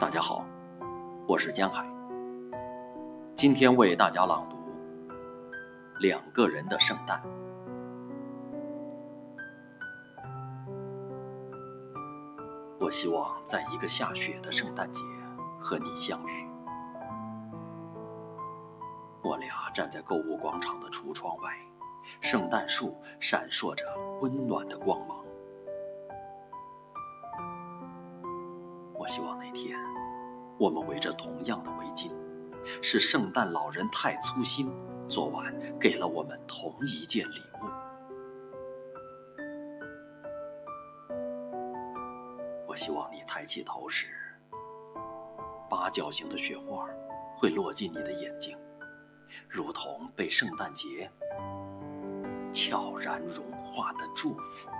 大家好，我是江海。今天为大家朗读《两个人的圣诞》。我希望在一个下雪的圣诞节和你相遇。我俩站在购物广场的橱窗外，圣诞树闪烁着温暖的光芒。希望那天，我们围着同样的围巾，是圣诞老人太粗心，昨晚给了我们同一件礼物。我希望你抬起头时，八角形的雪花会落进你的眼睛，如同被圣诞节悄然融化的祝福。